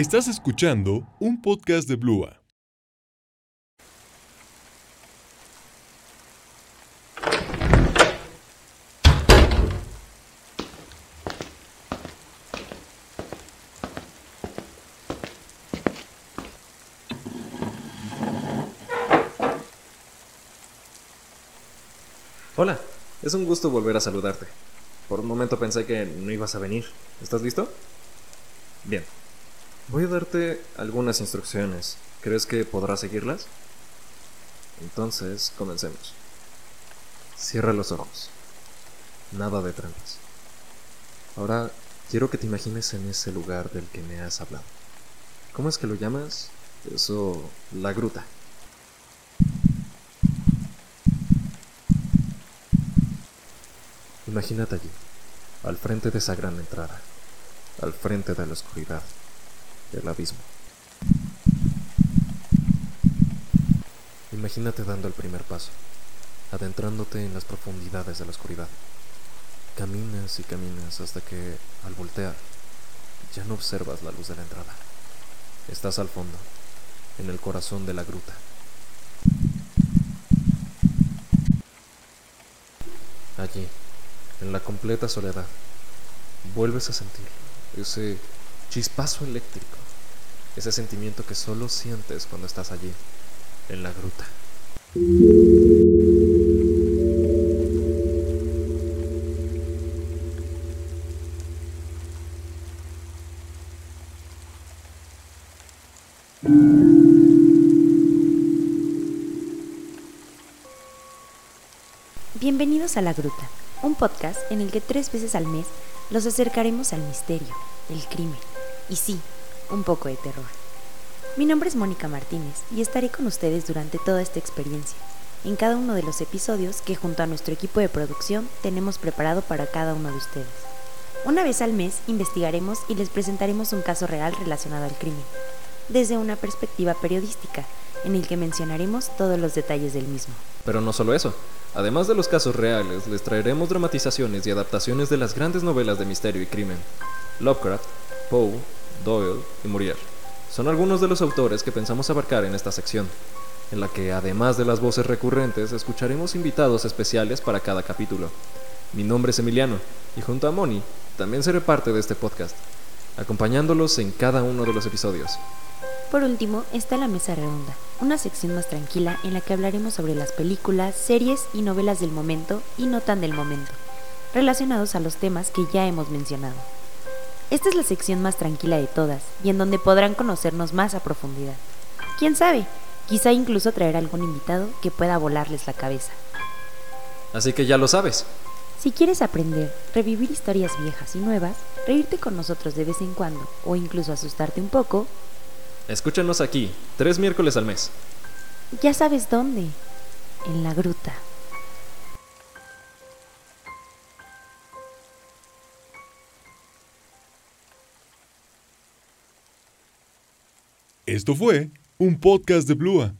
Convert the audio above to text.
Estás escuchando un podcast de Blua. Hola, es un gusto volver a saludarte. Por un momento pensé que no ibas a venir. ¿Estás listo? Bien. Voy a darte algunas instrucciones. ¿Crees que podrás seguirlas? Entonces, comencemos. Cierra los ojos. Nada de trampas. Ahora quiero que te imagines en ese lugar del que me has hablado. ¿Cómo es que lo llamas? Eso, la gruta. Imagínate allí, al frente de esa gran entrada, al frente de la oscuridad, del abismo. Imagínate dando el primer paso, adentrándote en las profundidades de la oscuridad. Caminas y caminas hasta que, al voltear, ya no observas la luz de la entrada. Estás al fondo, en el corazón de la gruta. Allí, en la completa soledad, vuelves a sentir ese chispazo eléctrico, ese sentimiento que solo sientes cuando estás allí, en la gruta. Bienvenidos a La Gruta, un podcast en el que tres veces al mes los acercaremos al misterio, el crimen y sí, un poco de terror. Mi nombre es Mónica Martínez y estaré con ustedes durante toda esta experiencia, en cada uno de los episodios que junto a nuestro equipo de producción tenemos preparado para cada uno de ustedes. Una vez al mes investigaremos y les presentaremos un caso real relacionado al crimen, desde una perspectiva periodística, en el que mencionaremos todos los detalles del mismo. Pero no solo eso. Además de los casos reales, les traeremos dramatizaciones y adaptaciones de las grandes novelas de misterio y crimen. Lovecraft, Poe, Doyle y Muriel. Son algunos de los autores que pensamos abarcar en esta sección, en la que además de las voces recurrentes escucharemos invitados especiales para cada capítulo. Mi nombre es Emiliano y junto a Moni también seré parte de este podcast, acompañándolos en cada uno de los episodios. Por último está la Mesa Redonda, una sección más tranquila en la que hablaremos sobre las películas, series y novelas del momento y no tan del momento, relacionados a los temas que ya hemos mencionado. Esta es la sección más tranquila de todas y en donde podrán conocernos más a profundidad. ¿Quién sabe? Quizá incluso traer algún invitado que pueda volarles la cabeza. Así que ya lo sabes. Si quieres aprender, revivir historias viejas y nuevas, reírte con nosotros de vez en cuando o incluso asustarte un poco, Escúchanos aquí, tres miércoles al mes. ya sabes dónde, en la gruta. Esto fue un podcast de Blua.